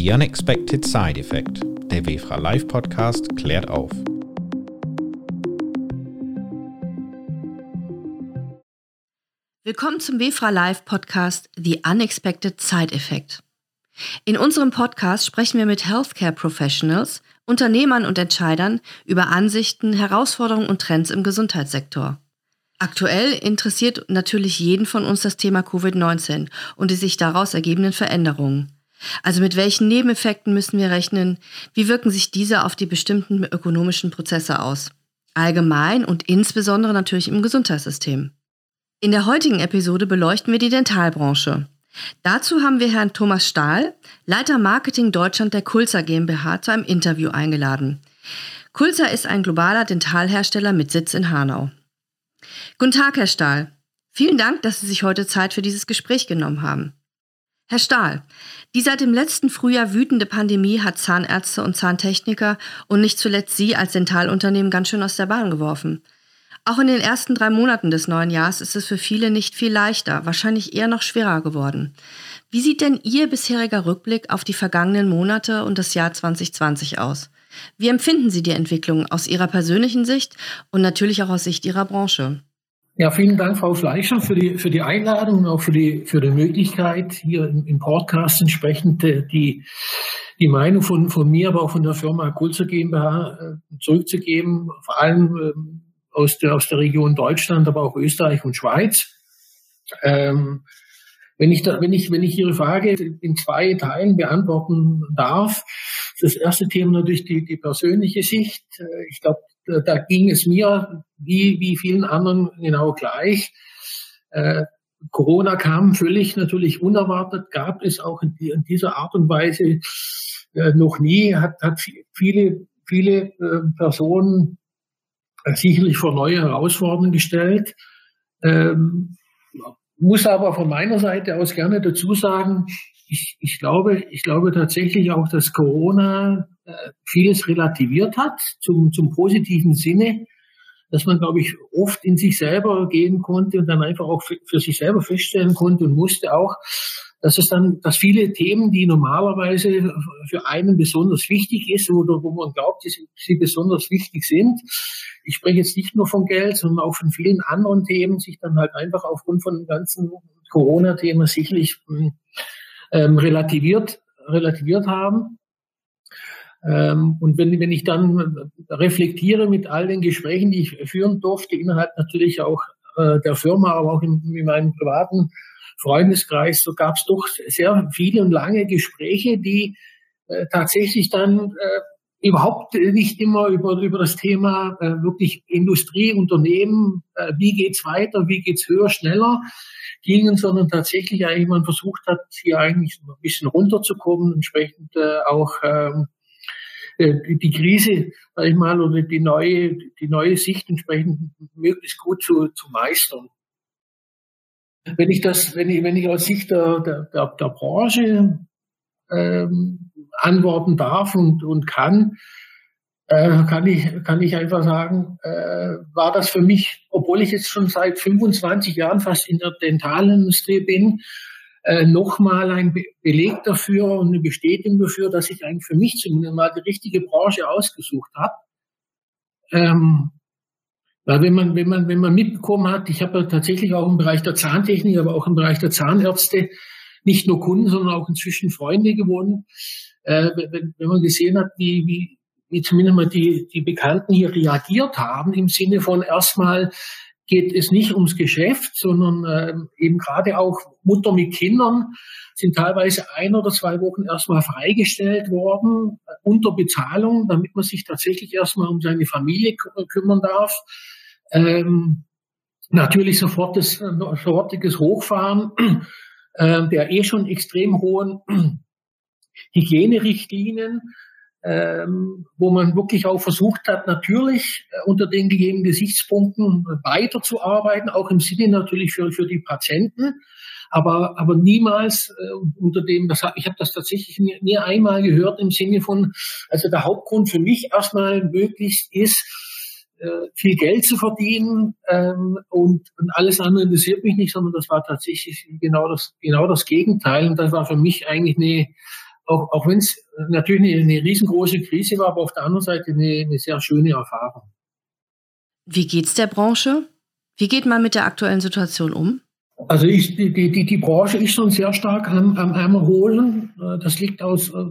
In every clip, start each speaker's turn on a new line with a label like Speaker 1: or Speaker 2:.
Speaker 1: The Unexpected Side Effect. Der WFRA Live Podcast klärt auf.
Speaker 2: Willkommen zum WFRA Live Podcast The Unexpected Side Effect. In unserem Podcast sprechen wir mit Healthcare Professionals, Unternehmern und Entscheidern über Ansichten, Herausforderungen und Trends im Gesundheitssektor. Aktuell interessiert natürlich jeden von uns das Thema Covid-19 und die sich daraus ergebenden Veränderungen. Also mit welchen Nebeneffekten müssen wir rechnen? Wie wirken sich diese auf die bestimmten ökonomischen Prozesse aus? Allgemein und insbesondere natürlich im Gesundheitssystem. In der heutigen Episode beleuchten wir die Dentalbranche. Dazu haben wir Herrn Thomas Stahl, Leiter Marketing Deutschland der Kulzer GmbH, zu einem Interview eingeladen. Kulzer ist ein globaler Dentalhersteller mit Sitz in Hanau. Guten Tag, Herr Stahl. Vielen Dank, dass Sie sich heute Zeit für dieses Gespräch genommen haben. Herr Stahl, die seit dem letzten Frühjahr wütende Pandemie hat Zahnärzte und Zahntechniker und nicht zuletzt Sie als Dentalunternehmen ganz schön aus der Bahn geworfen. Auch in den ersten drei Monaten des neuen Jahres ist es für viele nicht viel leichter, wahrscheinlich eher noch schwerer geworden. Wie sieht denn Ihr bisheriger Rückblick auf die vergangenen Monate und das Jahr 2020 aus? Wie empfinden Sie die Entwicklung aus Ihrer persönlichen Sicht und natürlich auch aus Sicht Ihrer Branche?
Speaker 3: Ja, vielen Dank, Frau Fleischer, für die, für die Einladung und auch für die, für die Möglichkeit, hier im, im Podcast entsprechend äh, die, die Meinung von, von mir, aber auch von der Firma Kulzer GmbH äh, zurückzugeben, vor allem ähm, aus, der, aus der Region Deutschland, aber auch Österreich und Schweiz. Ähm, wenn ich, da, wenn, ich, wenn ich Ihre Frage in zwei Teilen beantworten darf, das erste Thema natürlich die, die persönliche Sicht. Äh, ich glaube, da, ging es mir wie, wie vielen anderen genau gleich. Äh, Corona kam völlig natürlich unerwartet, gab es auch in, in dieser Art und Weise äh, noch nie, hat, hat viele, viele äh, Personen äh, sicherlich vor neue Herausforderungen gestellt. Ähm, muss aber von meiner Seite aus gerne dazu sagen, ich, ich glaube, ich glaube tatsächlich auch, dass Corona vieles relativiert hat zum, zum positiven Sinne, dass man, glaube ich, oft in sich selber gehen konnte und dann einfach auch für, sich selber feststellen konnte und musste auch, dass es dann, dass viele Themen, die normalerweise für einen besonders wichtig ist oder wo man glaubt, dass sie besonders wichtig sind, ich spreche jetzt nicht nur von Geld, sondern auch von vielen anderen Themen, sich dann halt einfach aufgrund von dem ganzen Corona-Thema sicherlich ähm, relativiert, relativiert haben. Ähm, und wenn, wenn ich dann reflektiere mit all den Gesprächen, die ich führen durfte, innerhalb natürlich auch äh, der Firma, aber auch in, in meinem privaten Freundeskreis, so gab es doch sehr viele und lange Gespräche, die äh, tatsächlich dann äh, überhaupt nicht immer über, über das Thema äh, wirklich Industrie, Unternehmen, äh, wie geht's weiter, wie geht's höher, schneller gingen, sondern tatsächlich eigentlich man versucht hat, hier eigentlich ein bisschen runterzukommen, entsprechend äh, auch ähm, äh, die Krise, sag ich mal, oder die neue, die neue Sicht entsprechend möglichst gut zu, zu meistern. Wenn ich das, wenn ich, wenn ich aus Sicht der, der, der, der Branche ähm, antworten darf und, und kann, äh, kann ich, kann ich einfach sagen, äh, war das für mich, obwohl ich jetzt schon seit 25 Jahren fast in der Dentalindustrie bin, äh, nochmal ein Be Beleg dafür und eine Bestätigung dafür, dass ich eigentlich für mich zumindest mal die richtige Branche ausgesucht habe. Ähm, weil wenn man, wenn man, wenn man mitbekommen hat, ich habe ja tatsächlich auch im Bereich der Zahntechnik, aber auch im Bereich der Zahnärzte nicht nur Kunden, sondern auch inzwischen Freunde gewonnen. Äh, wenn, wenn man gesehen hat, wie, wie, wie zumindest mal die, die Bekannten hier reagiert haben, im Sinne von erstmal geht es nicht ums Geschäft, sondern äh, eben gerade auch Mutter mit Kindern sind teilweise ein oder zwei Wochen erstmal freigestellt worden äh, unter Bezahlung, damit man sich tatsächlich erstmal um seine Familie kümmern darf. Ähm, natürlich sofort das, sofortiges Hochfahren äh, der eh schon extrem hohen Hygienerichtlinien, ähm, wo man wirklich auch versucht hat, natürlich äh, unter den gegebenen Gesichtspunkten weiterzuarbeiten, auch im Sinne natürlich für, für die Patienten, aber, aber niemals äh, unter dem, das, ich habe das tatsächlich nie, nie einmal gehört im Sinne von, also der Hauptgrund für mich erstmal möglichst ist, äh, viel Geld zu verdienen ähm, und, und alles andere interessiert mich nicht, sondern das war tatsächlich genau das, genau das Gegenteil. Und das war für mich eigentlich eine auch, auch wenn es natürlich eine, eine, riesengroße Krise war, aber auf der anderen Seite eine, eine sehr schöne Erfahrung.
Speaker 2: Wie geht's der Branche? Wie geht man mit der aktuellen Situation um?
Speaker 3: Also ich, die, die, die Branche ist schon sehr stark am, am, am Erholen. Äh, das liegt aus, äh,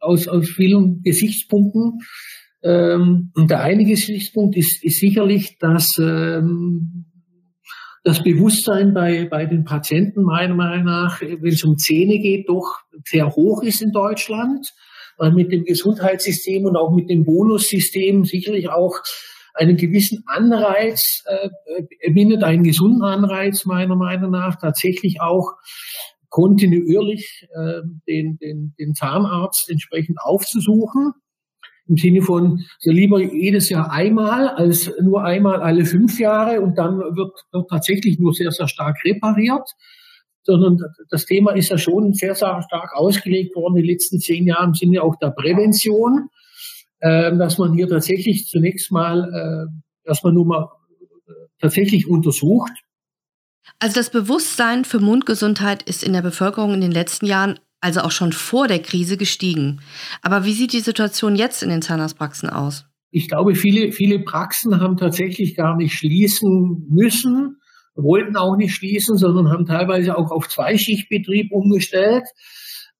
Speaker 3: aus, aus vielen Gesichtspunkten. Ähm, und der eine Gesichtspunkt ist, ist sicherlich, dass ähm, das Bewusstsein bei, bei den Patienten meiner Meinung nach, wenn es um Zähne geht, doch sehr hoch ist in Deutschland, weil mit dem Gesundheitssystem und auch mit dem Bonussystem sicherlich auch einen gewissen Anreiz, äh, bindet einen gesunden Anreiz meiner Meinung nach tatsächlich auch kontinuierlich äh, den, den, den Zahnarzt entsprechend aufzusuchen. Im Sinne von so lieber jedes Jahr einmal als nur einmal alle fünf Jahre und dann wird, wird tatsächlich nur sehr, sehr stark repariert. Sondern das Thema ist ja schon sehr, sehr stark ausgelegt worden in den letzten zehn Jahren im Sinne auch der Prävention äh, dass man hier tatsächlich zunächst mal äh, erstmal nur mal äh, tatsächlich untersucht.
Speaker 2: Also das Bewusstsein für Mundgesundheit ist in der Bevölkerung in den letzten Jahren, also auch schon vor der Krise, gestiegen. Aber wie sieht die Situation jetzt in den Zahnarztpraxen aus?
Speaker 3: Ich glaube, viele, viele Praxen haben tatsächlich gar nicht schließen müssen, wollten auch nicht schließen, sondern haben teilweise auch auf Zweischichtbetrieb umgestellt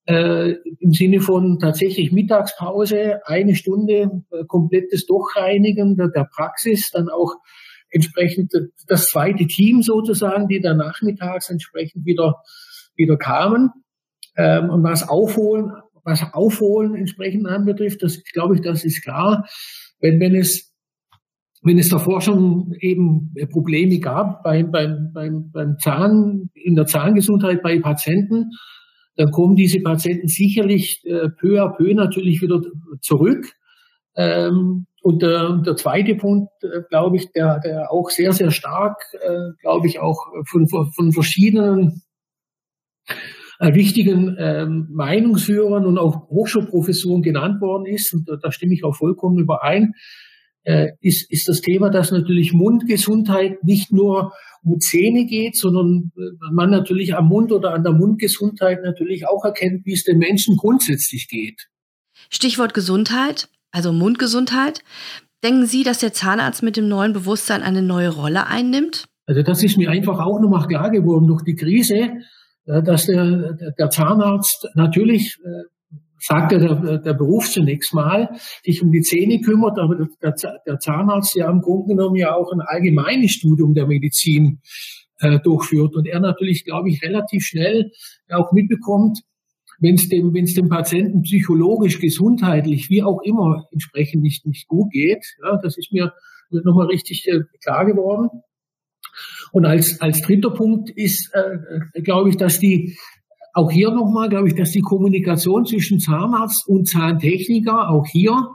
Speaker 3: äh, im Sinne von tatsächlich Mittagspause, eine Stunde äh, komplettes Durchreinigen der, der, Praxis, dann auch entsprechend das zweite Team sozusagen, die dann nachmittags entsprechend wieder, wieder kamen. Ähm, und was aufholen, was aufholen entsprechend anbetrifft, das glaube ich, das ist klar. Wenn, wenn es wenn es davor schon eben Probleme gab beim, beim, beim, beim Zahn, in der Zahngesundheit bei Patienten, dann kommen diese Patienten sicherlich äh, peu à peu natürlich wieder zurück. Ähm, und der, der zweite Punkt, äh, glaube ich, der, der auch sehr, sehr stark, äh, glaube ich, auch von, von verschiedenen wichtigen ähm, Meinungsführern und auch Hochschulprofessoren genannt worden ist, und da, da stimme ich auch vollkommen überein, äh, ist, ist das Thema, dass natürlich Mundgesundheit nicht nur um Zähne geht, sondern äh, man natürlich am Mund oder an der Mundgesundheit natürlich auch erkennt, wie es den Menschen grundsätzlich geht.
Speaker 2: Stichwort Gesundheit, also Mundgesundheit. Denken Sie, dass der Zahnarzt mit dem neuen Bewusstsein eine neue Rolle einnimmt?
Speaker 3: Also das ist mir einfach auch nochmal klar geworden durch die Krise, dass der, der Zahnarzt natürlich sagt ja der, der Beruf zunächst mal, sich um die Zähne kümmert, aber der, der Zahnarzt ja im Grunde genommen ja auch ein allgemeines Studium der Medizin äh, durchführt und er natürlich, glaube ich, relativ schnell auch mitbekommt, wenn es dem, wenn es dem Patienten psychologisch, gesundheitlich, wie auch immer entsprechend nicht, nicht gut geht. Ja, das ist mir nochmal richtig äh, klar geworden. Und als, als dritter Punkt ist, äh, glaube ich, dass die, auch hier nochmal, glaube ich, dass die Kommunikation zwischen Zahnarzt und Zahntechniker auch hier,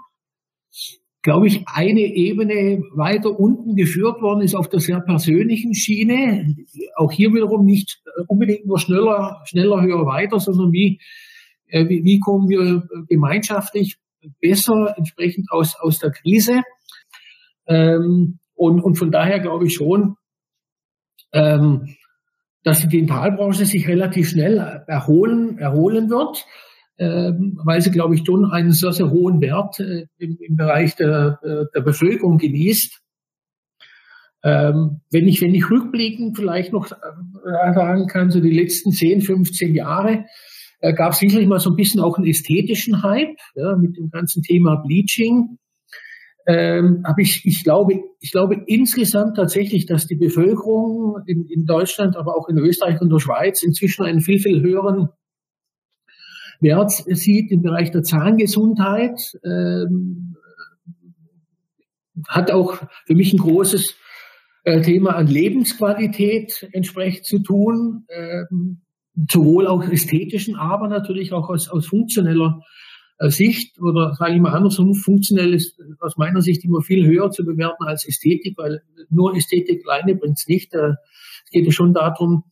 Speaker 3: glaube ich, eine Ebene weiter unten geführt worden ist auf der sehr persönlichen Schiene. Auch hier wiederum nicht unbedingt nur schneller, schneller, höher, weiter, sondern wie, äh, wie, kommen wir gemeinschaftlich besser entsprechend aus, aus der Krise. Ähm, und, und von daher glaube ich schon, ähm, dass die Dentalbranche sich relativ schnell erholen, erholen wird, ähm, weil sie, glaube ich, schon einen sehr, sehr hohen Wert äh, im, im, Bereich der, äh, der Bevölkerung genießt. Ähm, wenn ich, wenn ich rückblickend vielleicht noch äh, sagen kann, so die letzten 10, 15 Jahre, äh, gab es sicherlich mal so ein bisschen auch einen ästhetischen Hype ja, mit dem ganzen Thema Bleaching ähm, aber ich, ich, glaube, ich glaube insgesamt tatsächlich, dass die Bevölkerung in, in Deutschland, aber auch in Österreich und der Schweiz inzwischen einen viel, viel höheren Wert sieht im Bereich der Zahngesundheit. Ähm, hat auch für mich ein großes äh, Thema an Lebensqualität entsprechend zu tun, ähm, sowohl auch ästhetischen, aber natürlich auch aus, aus funktioneller Sicht oder sage ich mal andersrum, funktionell ist aus meiner Sicht immer viel höher zu bewerten als Ästhetik, weil nur Ästhetik alleine bringt es nicht. Äh, es geht ja schon darum,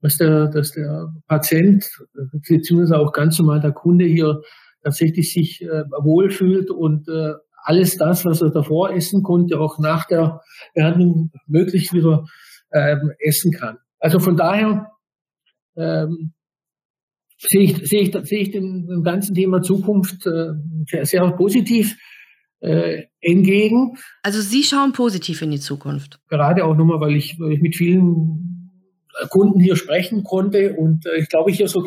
Speaker 3: dass der, dass der Patient beziehungsweise auch ganz normal der Kunde hier tatsächlich sich äh, wohlfühlt und äh, alles das, was er davor essen konnte, auch nach der Behandlung möglichst wieder ähm, essen kann. Also von daher ähm, sehe ich, sehe ich, sehe ich dem, dem ganzen Thema Zukunft äh, sehr, sehr positiv äh, entgegen.
Speaker 2: Also Sie schauen positiv in die Zukunft.
Speaker 3: Gerade auch nochmal, weil ich, weil ich mit vielen Kunden hier sprechen konnte und äh, ich glaube, hier so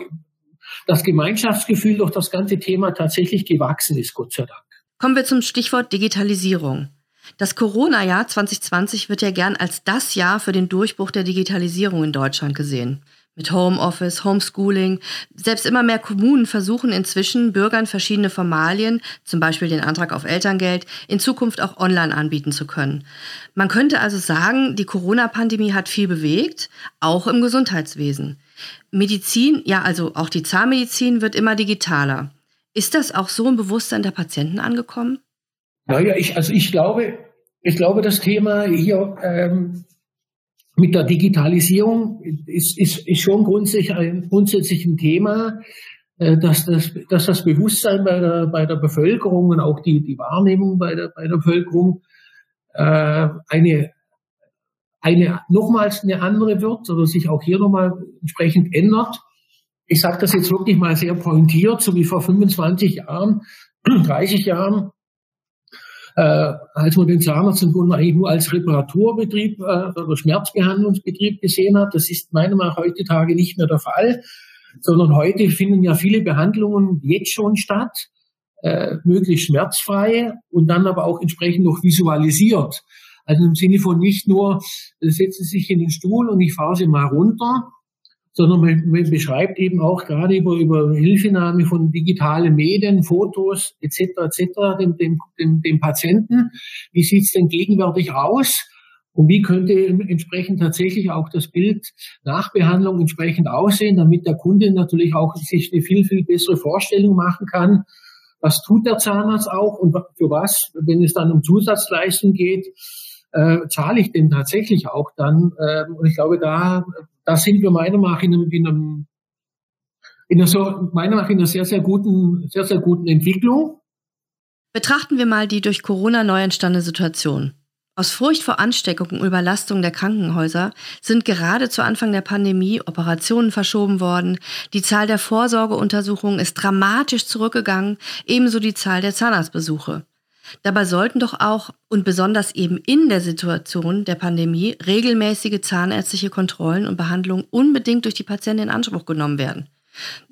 Speaker 3: das Gemeinschaftsgefühl durch das ganze Thema tatsächlich gewachsen ist, Gott sei Dank.
Speaker 2: Kommen wir zum Stichwort Digitalisierung. Das Corona-Jahr 2020 wird ja gern als das Jahr für den Durchbruch der Digitalisierung in Deutschland gesehen. Mit Homeoffice, Homeschooling. Selbst immer mehr Kommunen versuchen inzwischen Bürgern verschiedene Formalien, zum Beispiel den Antrag auf Elterngeld, in Zukunft auch online anbieten zu können. Man könnte also sagen, die Corona-Pandemie hat viel bewegt, auch im Gesundheitswesen. Medizin, ja also auch die Zahnmedizin wird immer digitaler. Ist das auch so im Bewusstsein der Patienten angekommen?
Speaker 3: Naja, ich, also ich glaube, ich glaube, das Thema hier ähm, mit der Digitalisierung ist, ist, ist schon grundsätzlich ein, grundsätzlich ein Thema, äh, dass, das, dass das Bewusstsein bei der, bei der Bevölkerung und auch die, die Wahrnehmung bei der, bei der Bevölkerung äh, eine, eine nochmals eine andere wird oder sich auch hier nochmal entsprechend ändert. Ich sage das jetzt wirklich mal sehr pointiert, so wie vor 25 Jahren, 30 Jahren, äh, als man den Zahnarzt im Grunde eigentlich nur als Reparaturbetrieb äh, oder Schmerzbehandlungsbetrieb gesehen hat. Das ist meiner Meinung nach heutzutage nicht mehr der Fall, sondern heute finden ja viele Behandlungen jetzt schon statt, äh, möglichst schmerzfrei und dann aber auch entsprechend noch visualisiert. Also im Sinne von nicht nur, setzen Sie sich in den Stuhl und ich fahre Sie mal runter, sondern man, beschreibt eben auch gerade über, über Hilfenahme von digitalen Medien, Fotos etc. etc. dem, dem, dem, dem Patienten. Wie sieht's denn gegenwärtig aus? Und wie könnte entsprechend tatsächlich auch das Bild nach Behandlung entsprechend aussehen, damit der Kunde natürlich auch sich eine viel, viel bessere Vorstellung machen kann, was tut der Zahnarzt auch und für was, wenn es dann um Zusatzleistung geht, äh, zahle ich denn tatsächlich auch dann? Äh, und ich glaube, da da sind wir meiner Meinung nach in einer, einer sehr, sehr guten, sehr, sehr guten Entwicklung.
Speaker 2: Betrachten wir mal die durch Corona neu entstandene Situation. Aus Furcht vor Ansteckung und Überlastung der Krankenhäuser sind gerade zu Anfang der Pandemie Operationen verschoben worden, die Zahl der Vorsorgeuntersuchungen ist dramatisch zurückgegangen, ebenso die Zahl der Zahnarztbesuche. Dabei sollten doch auch und besonders eben in der Situation der Pandemie regelmäßige zahnärztliche Kontrollen und Behandlungen unbedingt durch die Patienten in Anspruch genommen werden.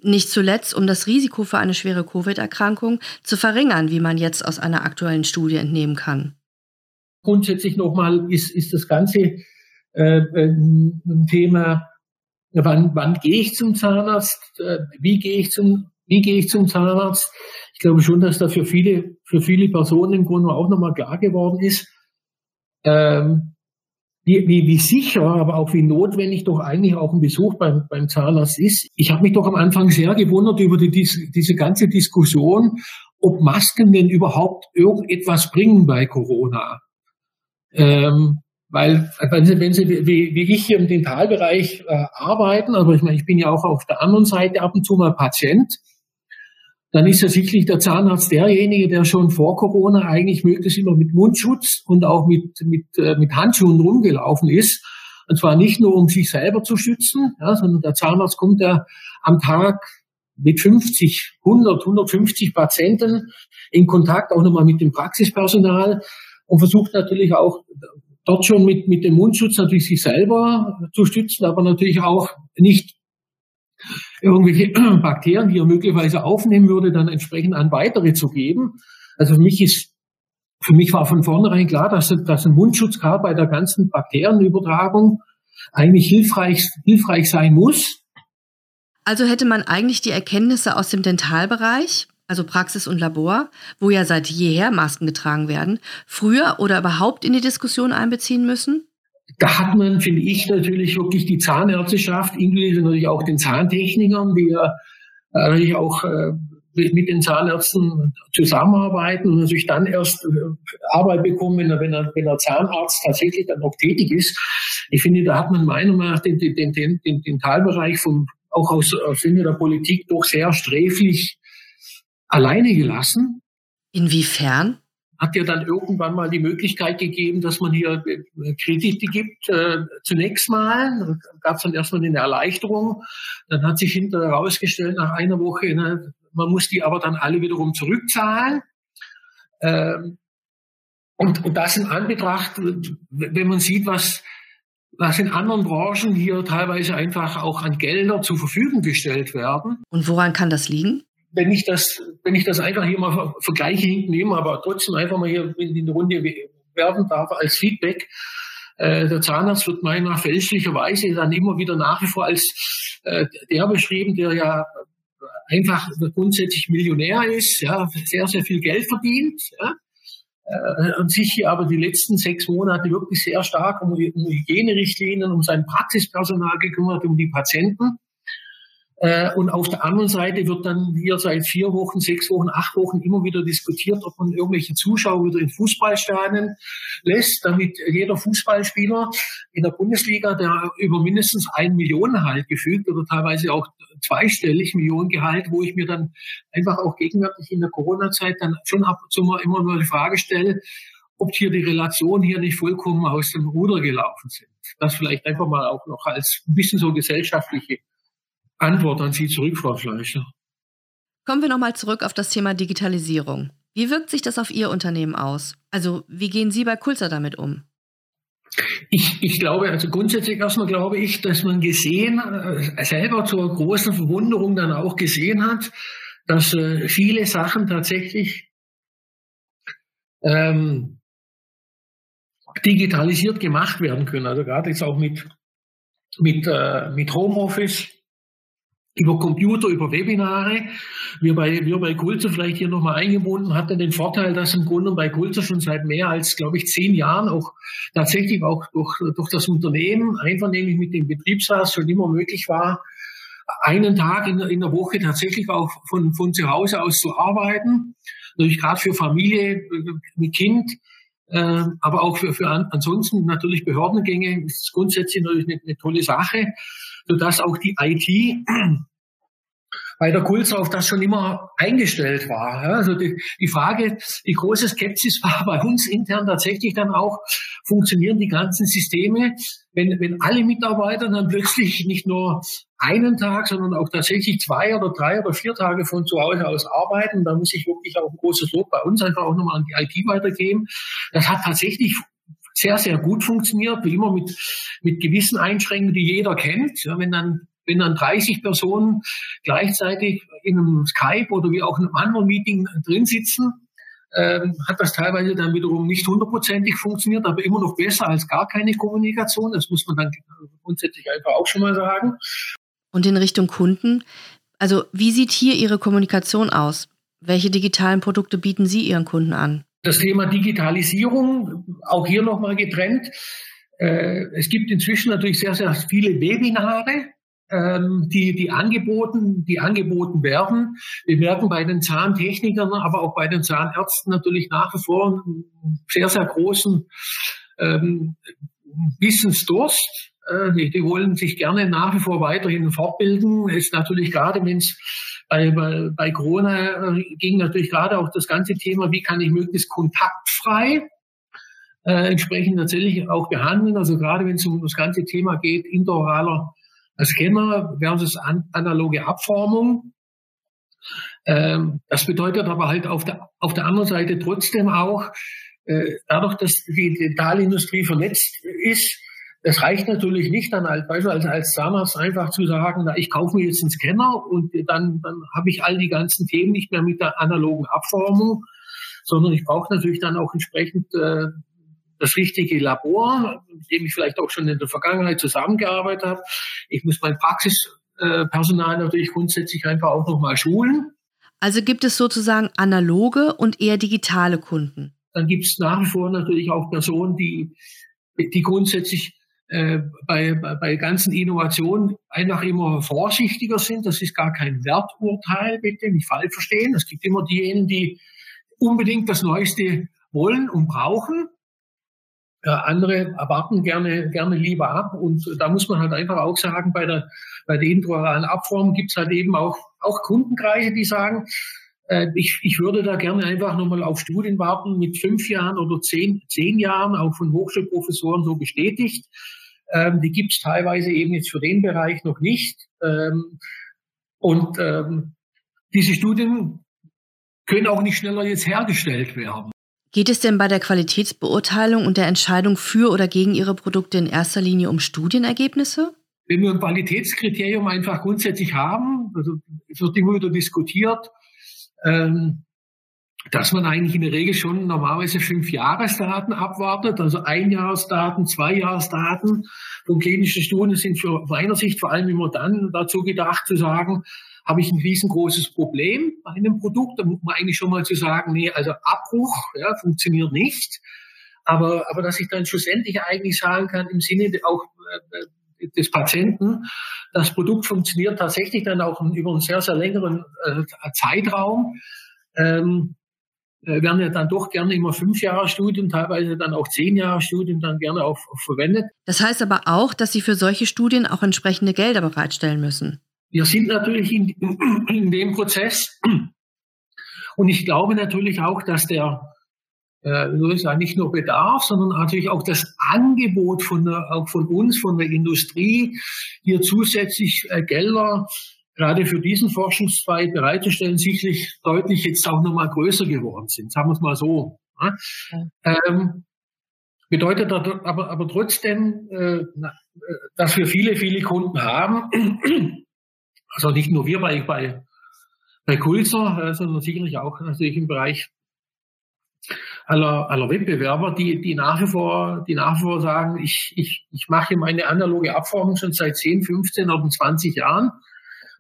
Speaker 2: Nicht zuletzt, um das Risiko für eine schwere Covid-Erkrankung zu verringern, wie man jetzt aus einer aktuellen Studie entnehmen kann.
Speaker 3: Grundsätzlich nochmal ist, ist das Ganze äh, Thema, wann, wann gehe ich zum Zahnarzt, äh, wie gehe ich zum, wie gehe ich zum Zahnarzt ich glaube schon, dass da für viele, für viele Personen im Grunde auch nochmal klar geworden ist, ähm, wie, wie, wie sicher, aber auch wie notwendig doch eigentlich auch ein Besuch beim, beim Zahnarzt ist. Ich habe mich doch am Anfang sehr gewundert über die, diese, ganze Diskussion, ob Masken denn überhaupt irgendetwas bringen bei Corona. Ähm, weil wenn Sie, wenn Sie wie, wie ich hier im Dentalbereich äh, arbeiten, aber ich meine, ich bin ja auch auf der anderen Seite ab und zu mal Patient, dann ist ja sicherlich der Zahnarzt derjenige, der schon vor Corona eigentlich möglichst immer mit Mundschutz und auch mit, mit, äh, mit Handschuhen rumgelaufen ist. Und zwar nicht nur, um sich selber zu schützen, ja, sondern der Zahnarzt kommt ja am Tag mit 50, 100, 150 Patienten in Kontakt, auch nochmal mit dem Praxispersonal und versucht natürlich auch dort schon mit, mit dem Mundschutz natürlich sich selber zu stützen, aber natürlich auch nicht irgendwelche Bakterien, die er möglicherweise aufnehmen würde, dann entsprechend an weitere zu geben. Also für mich ist für mich war von vornherein klar, dass, dass ein Mundschutz gerade bei der ganzen Bakterienübertragung eigentlich hilfreich, hilfreich sein muss.
Speaker 2: Also hätte man eigentlich die Erkenntnisse aus dem Dentalbereich, also Praxis und Labor, wo ja seit jeher Masken getragen werden, früher oder überhaupt in die Diskussion einbeziehen müssen?
Speaker 3: Da hat man, finde ich, natürlich wirklich die Zahnärzteschaft, inklusive natürlich auch den Zahntechnikern, die ja äh, natürlich auch äh, mit den Zahnärzten zusammenarbeiten und natürlich dann erst äh, Arbeit bekommen, wenn er, wenn er, wenn er Zahnarzt tatsächlich dann auch tätig ist. Ich finde, da hat man meiner Meinung nach den, den, den, den, den Teilbereich vom, auch aus, aus Sinne der Politik doch sehr sträflich alleine gelassen.
Speaker 2: Inwiefern?
Speaker 3: Hat ja dann irgendwann mal die Möglichkeit gegeben, dass man hier äh, Kredite gibt. Äh, zunächst mal gab es dann erstmal eine Erleichterung. Dann hat sich hinterher herausgestellt, nach einer Woche, ne, man muss die aber dann alle wiederum zurückzahlen. Ähm, und, und das in Anbetracht, wenn man sieht, was, was in anderen Branchen hier teilweise einfach auch an Gelder zur Verfügung gestellt werden.
Speaker 2: Und woran kann das liegen?
Speaker 3: Wenn ich das, wenn ich das einfach hier mal Vergleiche nehme, aber trotzdem einfach mal hier in die Runde werfen darf als Feedback. Äh, der Zahnarzt wird meiner fälschlicherweise dann immer wieder nach wie vor als äh, der beschrieben, der ja einfach grundsätzlich Millionär ist, ja, sehr, sehr viel Geld verdient, ja, äh, und sich hier aber die letzten sechs Monate wirklich sehr stark um, um Hygienerichtlinien, um sein Praxispersonal gekümmert, um die Patienten. Äh, und auf der anderen Seite wird dann hier seit vier Wochen, sechs Wochen, acht Wochen immer wieder diskutiert, ob man irgendwelche Zuschauer wieder in Fußballstadien lässt, damit jeder Fußballspieler in der Bundesliga, der über mindestens ein Millionengehalt gefügt oder teilweise auch zweistellig Millionengehalt, wo ich mir dann einfach auch gegenwärtig in der Corona-Zeit dann schon ab und zu mal immer nur die Frage stelle, ob hier die Relationen hier nicht vollkommen aus dem Ruder gelaufen sind. Das vielleicht einfach mal auch noch als ein bisschen so gesellschaftliche Antwort an Sie zurück, Frau Fleischer.
Speaker 2: Kommen wir nochmal zurück auf das Thema Digitalisierung. Wie wirkt sich das auf Ihr Unternehmen aus? Also wie gehen Sie bei Kulzer damit um?
Speaker 3: Ich, ich glaube, also grundsätzlich erstmal glaube ich, dass man gesehen, äh, selber zur großen Verwunderung dann auch gesehen hat, dass äh, viele Sachen tatsächlich ähm, digitalisiert gemacht werden können. Also gerade jetzt auch mit, mit, äh, mit Homeoffice über Computer, über Webinare. Wir bei, wir bei Kulze vielleicht hier nochmal eingebunden hatten den Vorteil, dass im Grunde bei Kulze schon seit mehr als, glaube ich, zehn Jahren auch tatsächlich auch durch, durch das Unternehmen, einvernehmlich mit dem Betriebsrat schon immer möglich war, einen Tag in, in der Woche tatsächlich auch von, von zu Hause aus zu arbeiten. Natürlich gerade für Familie mit Kind, äh, aber auch für, für an, ansonsten natürlich Behördengänge ist grundsätzlich natürlich eine, eine tolle Sache sodass auch die IT bei der Kulzer auf das schon immer eingestellt war. Also die, die Frage, die große Skepsis war bei uns intern tatsächlich dann auch, funktionieren die ganzen Systeme, wenn, wenn alle Mitarbeiter dann plötzlich nicht nur einen Tag, sondern auch tatsächlich zwei oder drei oder vier Tage von zu Hause aus arbeiten. Da muss ich wirklich auch ein großes Lob bei uns einfach auch nochmal an die IT weitergeben. Das hat tatsächlich sehr, sehr gut funktioniert, wie immer mit, mit gewissen Einschränkungen, die jeder kennt. Ja, wenn dann wenn dann 30 Personen gleichzeitig in einem Skype oder wie auch in einem anderen Meeting drin sitzen, ähm, hat das teilweise dann wiederum nicht hundertprozentig funktioniert, aber immer noch besser als gar keine Kommunikation. Das muss man dann grundsätzlich einfach auch schon mal sagen.
Speaker 2: Und in Richtung Kunden, also wie sieht hier Ihre Kommunikation aus? Welche digitalen Produkte bieten Sie Ihren Kunden an?
Speaker 3: Das Thema Digitalisierung, auch hier nochmal getrennt. Äh, es gibt inzwischen natürlich sehr, sehr viele Webinare, ähm, die, die angeboten, die angeboten werden. Wir merken bei den Zahntechnikern, aber auch bei den Zahnärzten natürlich nach wie vor einen sehr, sehr großen ähm, Wissensdurst. Äh, die, die wollen sich gerne nach wie vor weiterhin fortbilden. Ist natürlich gerade, wenn es bei, bei, bei Corona äh, ging natürlich gerade auch das ganze Thema, wie kann ich möglichst kontaktfrei äh, entsprechend tatsächlich auch behandeln. Also gerade wenn es um das ganze Thema geht, interoraler Scanner versus an, analoge Abformung. Ähm, das bedeutet aber halt auf der, auf der anderen Seite trotzdem auch, äh, dadurch, dass die Dentalindustrie vernetzt ist, es reicht natürlich nicht dann als als, als Zahnarzt einfach zu sagen, na, ich kaufe mir jetzt einen Scanner und dann, dann habe ich all die ganzen Themen nicht mehr mit der analogen Abformung, sondern ich brauche natürlich dann auch entsprechend äh, das richtige Labor, mit dem ich vielleicht auch schon in der Vergangenheit zusammengearbeitet habe. Ich muss mein Praxispersonal natürlich grundsätzlich einfach auch nochmal schulen.
Speaker 2: Also gibt es sozusagen analoge und eher digitale Kunden?
Speaker 3: Dann gibt es nach wie vor natürlich auch Personen, die, die grundsätzlich äh, bei, bei, ganzen Innovationen einfach immer vorsichtiger sind. Das ist gar kein Werturteil, bitte nicht falsch verstehen. Es gibt immer diejenigen, die unbedingt das Neueste wollen und brauchen. Äh, andere erwarten gerne, gerne lieber ab. Und da muss man halt einfach auch sagen, bei der, bei der intraoralen Abform gibt es halt eben auch, auch Kundenkreise, die sagen, Äh, ich, ich würde da gerne einfach nochmal auf Studien warten mit fünf Jahren oder zehn, zehn Jahren, auch von Hochschulprofessoren so bestätigt. Ähm, die gibt es teilweise eben jetzt für den Bereich noch nicht. Ähm, und ähm, diese Studien können auch nicht schneller jetzt hergestellt werden.
Speaker 2: Geht es denn bei der Qualitätsbeurteilung und der Entscheidung für oder gegen Ihre Produkte in erster Linie um Studienergebnisse?
Speaker 3: Wenn wir ein Qualitätskriterium einfach grundsätzlich haben, also es wird immer wieder diskutiert, ähm, dass man eigentlich in der Regel schon normalerweise fünf Jahresdaten abwartet, also Einjahresdaten, Zweijahresdaten von klinischen Studien sind für meiner Sicht vor allem immer dann dazu gedacht zu sagen, habe ich ein riesengroßes Problem bei einem Produkt, da muss man eigentlich schon mal zu sagen, nee, also Abbruch ja, funktioniert nicht. Aber, aber dass ich dann schlussendlich eigentlich sagen kann, im Sinne auch äh, des Patienten, das Produkt funktioniert tatsächlich dann auch über einen sehr, sehr längeren äh, Zeitraum. Ähm, äh, werden ja dann doch gerne immer fünf Jahre Studien, teilweise dann auch zehn Jahre Studien dann gerne auch, verwendet.
Speaker 2: Das heißt aber auch, dass Sie für solche Studien auch entsprechende Gelder bereitstellen müssen.
Speaker 3: Wir sind natürlich in, in dem Prozess und ich glaube natürlich auch, dass der äh, nicht nur Bedarf, sondern natürlich auch das Angebot von der, auch von uns, von der Industrie, hier zusätzlich äh, Gelder gerade für diesen Forschungszweig bereitzustellen, sicherlich deutlich jetzt auch nochmal größer geworden sind. Sagen wir es mal so. Ne? Ja. Ähm, bedeutet aber, aber trotzdem, äh, dass wir viele, viele Kunden haben. Also nicht nur wir bei, bei, bei Kulzer, äh, sondern sicherlich auch natürlich im Bereich aller, aller Wettbewerber, die, die nach wie vor, die nach wie vor sagen, ich, ich, ich mache meine analoge Abformung schon seit 10, 15 oder 20 Jahren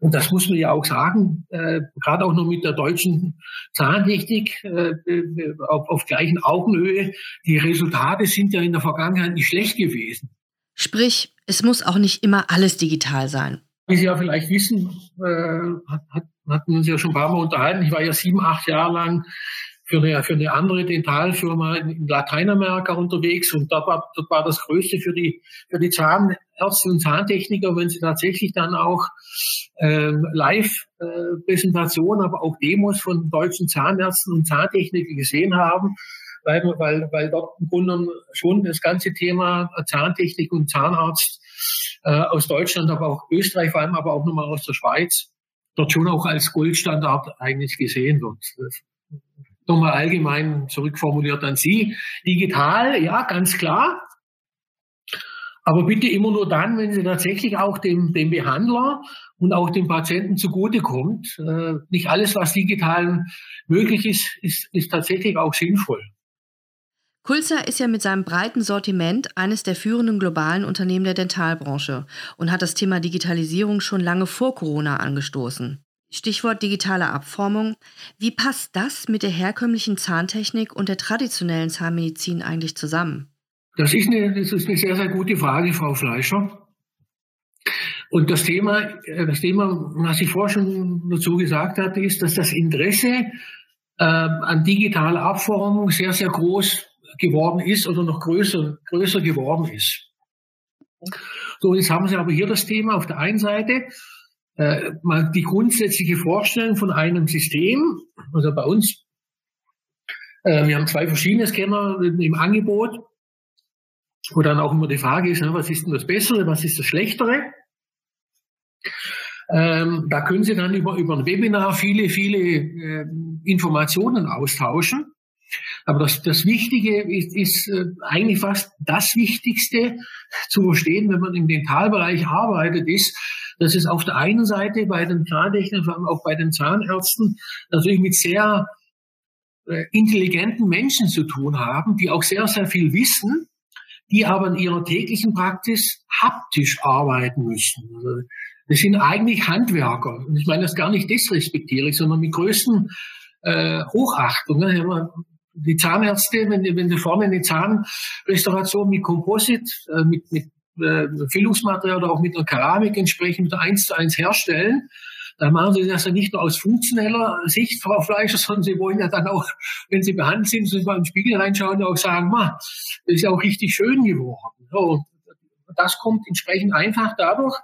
Speaker 3: und das muss man ja auch sagen, äh, gerade auch noch mit der deutschen Zahntechnik äh, äh, auf, auf gleichen Augenhöhe. Die Resultate sind ja in der Vergangenheit nicht schlecht gewesen.
Speaker 2: Sprich, es muss auch nicht immer alles digital sein.
Speaker 3: Wie Sie ja vielleicht wissen, äh, hat, hat, hatten wir uns ja schon ein paar Mal unterhalten. Ich war ja sieben, acht Jahre lang für eine, für eine andere Dentalfirma in Lateinamerika unterwegs und dort war, dort war das Größte für die, für die Zahnärzte und Zahntechniker, wenn sie tatsächlich dann auch ähm, Live-Präsentationen, aber auch Demos von deutschen Zahnärzten und Zahntechnikern gesehen haben, weil, weil, weil dort im Grunde schon das ganze Thema Zahntechnik und Zahnarzt äh, aus Deutschland, aber auch Österreich, vor allem aber auch nochmal aus der Schweiz, dort schon auch als Goldstandard eigentlich gesehen wird nochmal allgemein zurückformuliert an Sie. Digital, ja, ganz klar. Aber bitte immer nur dann, wenn sie tatsächlich auch dem, dem Behandler und auch dem Patienten zugutekommt. Äh, nicht alles, was digital möglich ist, ist, ist tatsächlich auch sinnvoll.
Speaker 2: Kulzer ist ja mit seinem breiten Sortiment eines der führenden globalen Unternehmen der Dentalbranche und hat das Thema Digitalisierung schon lange vor Corona angestoßen. Stichwort digitale Abformung. Wie passt das mit der herkömmlichen Zahntechnik und der traditionellen Zahnmedizin eigentlich zusammen?
Speaker 3: Das ist eine, das ist eine sehr, sehr gute Frage, Frau Fleischer. Und das Thema, äh, das Thema, was ich vorher schon dazu gesagt hatte, ist, dass das Interesse äh, an digitaler Abformung sehr, sehr groß geworden ist oder noch größer, größer geworden ist. So, jetzt haben Sie aber hier das Thema auf der einen Seite, äh, mal die grundsätzliche Vorstellung von einem System, also bei uns, äh, wir haben zwei verschiedene Scanner im Angebot, wo dann auch immer die Frage ist, ne, was ist denn das Bessere, was ist das Schlechtere? Ähm, da können Sie dann über, über ein Webinar viele, viele äh, Informationen austauschen. Aber das, das Wichtige ist, ist äh, eigentlich fast das Wichtigste zu verstehen, wenn man im Dentalbereich arbeitet, ist, dass es auf der einen Seite bei den Zahntechnern, vor allem auch bei den Zahnärzten, natürlich mit sehr äh, intelligenten Menschen zu tun haben, die auch sehr, sehr viel wissen, die aber in ihrer täglichen Praxis haptisch arbeiten müssen. Also, das sind eigentlich Handwerker. Und ich meine das gar nicht disrespektierlich, sondern mit größten äh, Hochachtung. Ne? Die Zahnärzte, wenn, wenn sie vorne eine Zahnrestauration mit Komposit, äh, mit, mit äh, Füllungsmaterial oder auch mit einer Keramik entsprechend eins zu eins herstellen. Da machen Sie das ja nicht nur aus funktioneller Sicht, Frau Fleischer, sondern Sie wollen ja dann auch, wenn Sie behandelt sind, so mal im Spiegel reinschauen und auch sagen, ma, das ist ja auch richtig schön geworden. So, das kommt entsprechend einfach dadurch,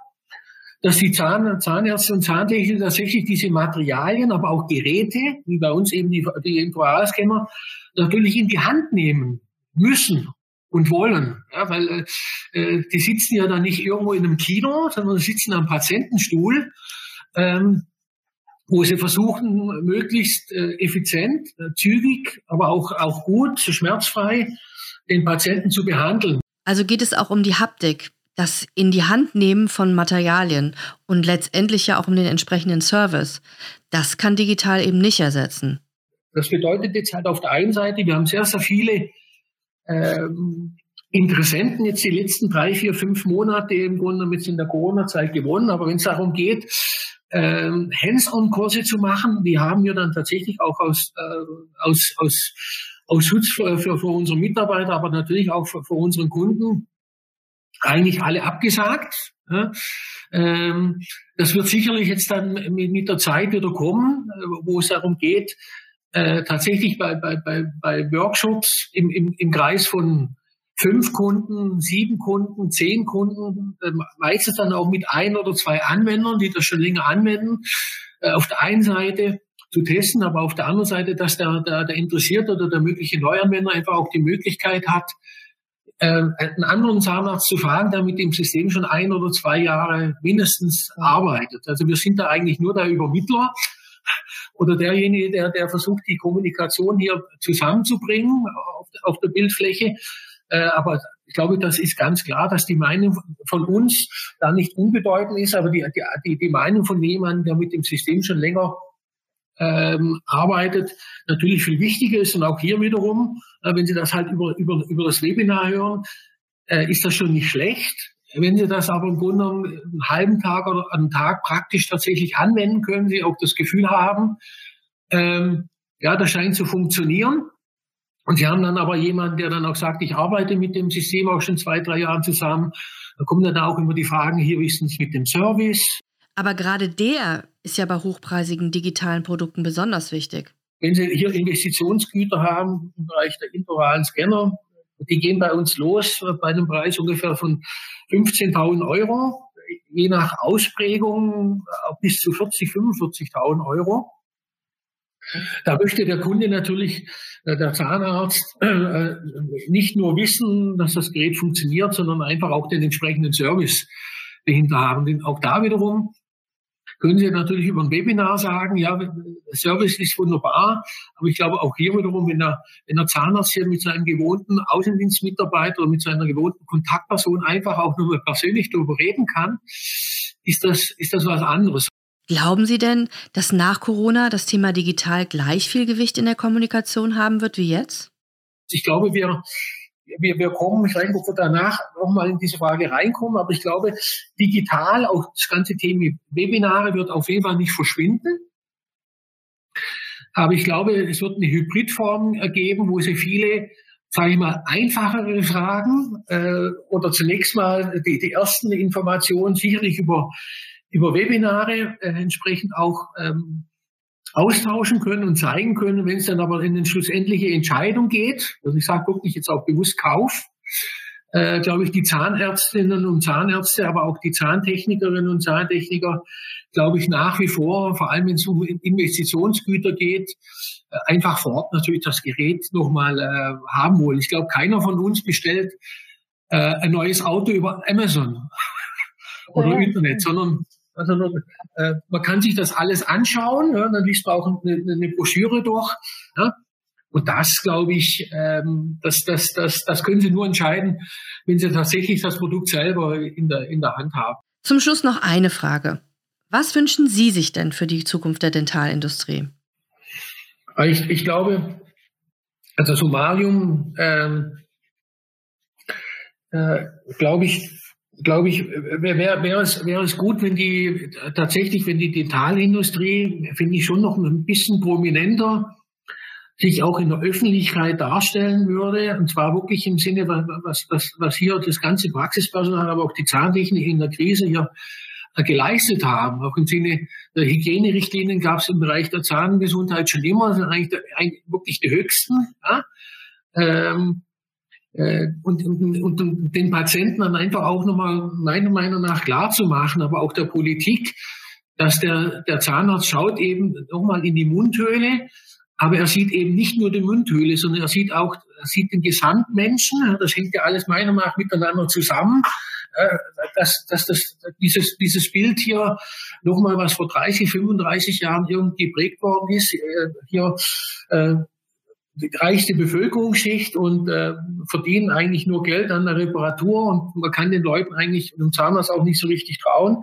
Speaker 3: dass die Zahn, Zahnärzte und Zahntechniker tatsächlich diese Materialien, aber auch Geräte, wie bei uns eben die, die Intraoralscanner, natürlich in die Hand nehmen müssen und wollen. Ja, weil äh, die sitzen ja dann nicht irgendwo in einem Kino, sondern sitzen am Patientenstuhl, ähm, wo sie versuchen, möglichst äh, effizient, äh, zügig, aber auch, auch gut, so schmerzfrei den Patienten zu behandeln.
Speaker 2: Also geht es auch um die Haptik, das in die Hand nehmen von Materialien und letztendlich ja auch um den entsprechenden Service. Das kann digital eben nicht ersetzen.
Speaker 3: Das bedeutet jetzt halt auf der einen Seite, wir haben sehr, sehr viele ähm, Interessenten jetzt die letzten drei, vier, fünf Monate im Grunde mit in der Corona-Zeit gewonnen. Aber wenn es darum geht, ähm, Hands-on-Kurse zu machen, die haben wir dann tatsächlich auch aus, äh, aus, aus, aus Schutz für, für, für unsere Mitarbeiter, aber natürlich auch für, für unseren Kunden eigentlich alle abgesagt. Ja. Ähm, das wird sicherlich jetzt dann mit, mit der Zeit wieder kommen, äh, wo es darum geht, äh, tatsächlich bei, bei, bei, bei Workshops im, im, im Kreis von fünf Kunden, sieben Kunden, zehn Kunden, äh, meistens dann auch mit ein oder zwei Anwendern, die das schon länger anwenden, äh, auf der einen Seite zu testen, aber auf der anderen Seite, dass der, der, der Interessierte oder der mögliche Neuanwender einfach auch die Möglichkeit hat, äh, einen anderen Zahnarzt zu fragen, der mit dem System schon ein oder zwei Jahre mindestens arbeitet. Also wir sind da eigentlich nur der Übermittler oder derjenige, der, der versucht, die Kommunikation hier zusammenzubringen auf, auf der Bildfläche. Äh, aber ich glaube, das ist ganz klar, dass die Meinung von uns da nicht unbedeutend ist, aber die, die, die Meinung von jemandem, der mit dem System schon länger ähm, arbeitet, natürlich viel wichtiger ist. Und auch hier wiederum, äh, wenn Sie das halt über, über, über das Webinar hören, äh, ist das schon nicht schlecht. Wenn Sie das aber im Grunde einen halben Tag oder einen Tag praktisch tatsächlich anwenden können, Sie auch das Gefühl haben, ähm, ja, das scheint zu funktionieren. Und Sie haben dann aber jemanden, der dann auch sagt, ich arbeite mit dem System auch schon zwei, drei Jahre zusammen. Da kommen dann auch immer die Fragen, hier, es mit dem Service?
Speaker 2: Aber gerade der ist ja bei hochpreisigen digitalen Produkten besonders wichtig.
Speaker 3: Wenn Sie hier Investitionsgüter haben im Bereich der interoralen Scanner, die gehen bei uns los bei einem Preis ungefähr von 15.000 Euro, je nach Ausprägung bis zu 40, 45.000 Euro. Da möchte der Kunde natürlich, äh, der Zahnarzt, äh, nicht nur wissen, dass das Gerät funktioniert, sondern einfach auch den entsprechenden Service dahinter haben. Denn auch da wiederum können Sie natürlich über ein Webinar sagen, ja, Service ist wunderbar, aber ich glaube auch hier wiederum, wenn der, wenn der Zahnarzt hier mit seinem gewohnten Außendienstmitarbeiter oder mit seiner gewohnten Kontaktperson einfach auch nur persönlich darüber reden kann, ist das, ist das was anderes.
Speaker 2: Glauben Sie denn, dass nach Corona das Thema digital gleich viel Gewicht in der Kommunikation haben wird wie jetzt?
Speaker 3: Ich glaube, wir, wir, wir kommen, ich weiß nicht, ob wir danach nochmal in diese Frage reinkommen, aber ich glaube, digital, auch das ganze Thema Webinare wird auf jeden Fall nicht verschwinden. Aber ich glaube, es wird eine Hybridform ergeben, wo sie viele, sage ich mal, einfachere Fragen äh, oder zunächst mal die, die ersten Informationen sicherlich über, über Webinare äh, entsprechend auch ähm, austauschen können und zeigen können. Wenn es dann aber in eine schlussendliche Entscheidung geht, also ich sage wirklich jetzt auch bewusst Kauf, äh, glaube ich, die Zahnärztinnen und Zahnärzte, aber auch die Zahntechnikerinnen und Zahntechniker, glaube ich, nach wie vor, vor allem wenn es um Investitionsgüter geht, äh, einfach vor Ort natürlich das Gerät nochmal äh, haben wollen. Ich glaube, keiner von uns bestellt äh, ein neues Auto über Amazon oder ja. Internet, sondern also äh, man kann sich das alles anschauen, ja, dann liest man auch eine, eine Broschüre durch. Ja. Und das, glaube ich, ähm, das, das, das, das können Sie nur entscheiden, wenn Sie tatsächlich das Produkt selber in der, in der Hand haben.
Speaker 2: Zum Schluss noch eine Frage. Was wünschen Sie sich denn für die Zukunft der Dentalindustrie?
Speaker 3: Ich, ich glaube, also Somalium, ähm, äh, glaube ich, glaube ich, wäre wär es, wär es gut, wenn die tatsächlich, wenn die Dentalindustrie, finde ich, schon noch ein bisschen prominenter sich auch in der Öffentlichkeit darstellen würde, und zwar wirklich im Sinne, was, was, was hier das ganze Praxispersonal, aber auch die Zahntechnik in der Krise hier äh, geleistet haben. Auch im Sinne der Hygienerichtlinien gab es im Bereich der Zahngesundheit schon immer, eigentlich der, eigentlich wirklich die höchsten. Ja? Ähm, äh, und, und, und den Patienten dann einfach auch nochmal meiner Meinung nach klar zu machen, aber auch der Politik, dass der, der Zahnarzt schaut eben nochmal in die Mundhöhle, aber er sieht eben nicht nur die Mundhöhle, sondern er sieht auch er sieht den Gesamtmenschen. Das hängt ja alles meiner Meinung nach miteinander zusammen. Äh, dass, dass das, dieses, dieses Bild hier nochmal, was vor 30, 35 Jahren irgendwie geprägt worden ist, äh, hier äh, reichste Bevölkerungsschicht und äh, verdienen eigentlich nur Geld an der Reparatur und man kann den Leuten eigentlich dem Zahnarzt auch nicht so richtig trauen,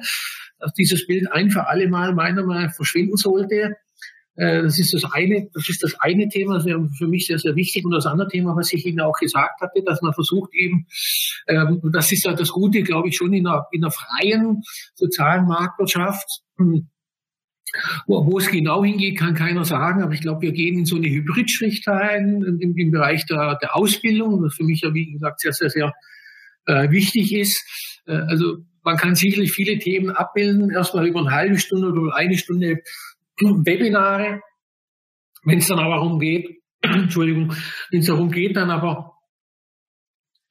Speaker 3: dass dieses Bild ein für alle Mal meiner Meinung nach verschwinden sollte. Äh, das ist das eine, das ist das eine Thema, für mich sehr, sehr wichtig. Und das andere Thema, was ich Ihnen auch gesagt hatte, dass man versucht eben, ähm, das ist ja das Gute, glaube ich, schon in einer, in einer freien sozialen Marktwirtschaft, hm, wo, wo es genau hingeht, kann keiner sagen, aber ich glaube, wir gehen in so eine Hybridschrift rein im, im Bereich der, der Ausbildung, was für mich ja, wie gesagt, sehr, sehr, sehr äh, wichtig ist. Äh, also man kann sicherlich viele Themen abbilden, erstmal über eine halbe Stunde oder eine Stunde Webinare. Wenn es dann aber darum geht, Entschuldigung, wenn es darum geht, dann aber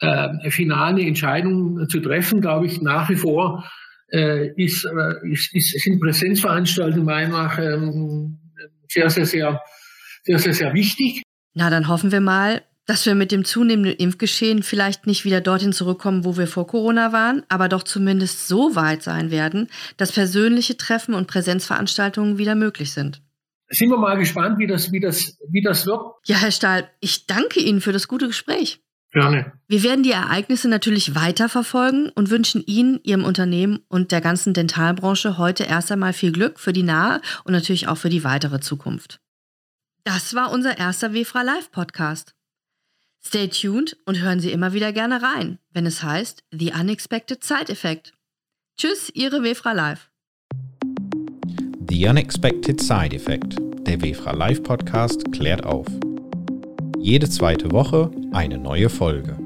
Speaker 3: äh, finale Entscheidungen zu treffen, glaube ich, nach wie vor ist, äh, ist, ist, sind Präsenzveranstaltungen meiner Meinung nach ähm, sehr, sehr, sehr, sehr, sehr, sehr wichtig.
Speaker 2: Na, dann hoffen wir mal, dass wir mit dem zunehmenden Impfgeschehen vielleicht nicht wieder dorthin zurückkommen, wo wir vor Corona waren, aber doch zumindest so weit sein werden, dass persönliche Treffen und Präsenzveranstaltungen wieder möglich sind.
Speaker 3: Sind wir mal gespannt, wie das, wie das, wie das wird.
Speaker 2: Ja, Herr Stahl, ich danke Ihnen für das gute Gespräch.
Speaker 3: Gerne.
Speaker 2: Wir werden die Ereignisse natürlich weiter verfolgen und wünschen Ihnen, Ihrem Unternehmen und der ganzen Dentalbranche heute erst einmal viel Glück für die nahe und natürlich auch für die weitere Zukunft. Das war unser erster WFRA Live Podcast. Stay tuned und hören Sie immer wieder gerne rein, wenn es heißt The Unexpected Side Effect. Tschüss, Ihre WFRA Live.
Speaker 1: The Unexpected Side Effect, der WFRA Live Podcast, klärt auf. Jede zweite Woche eine neue Folge.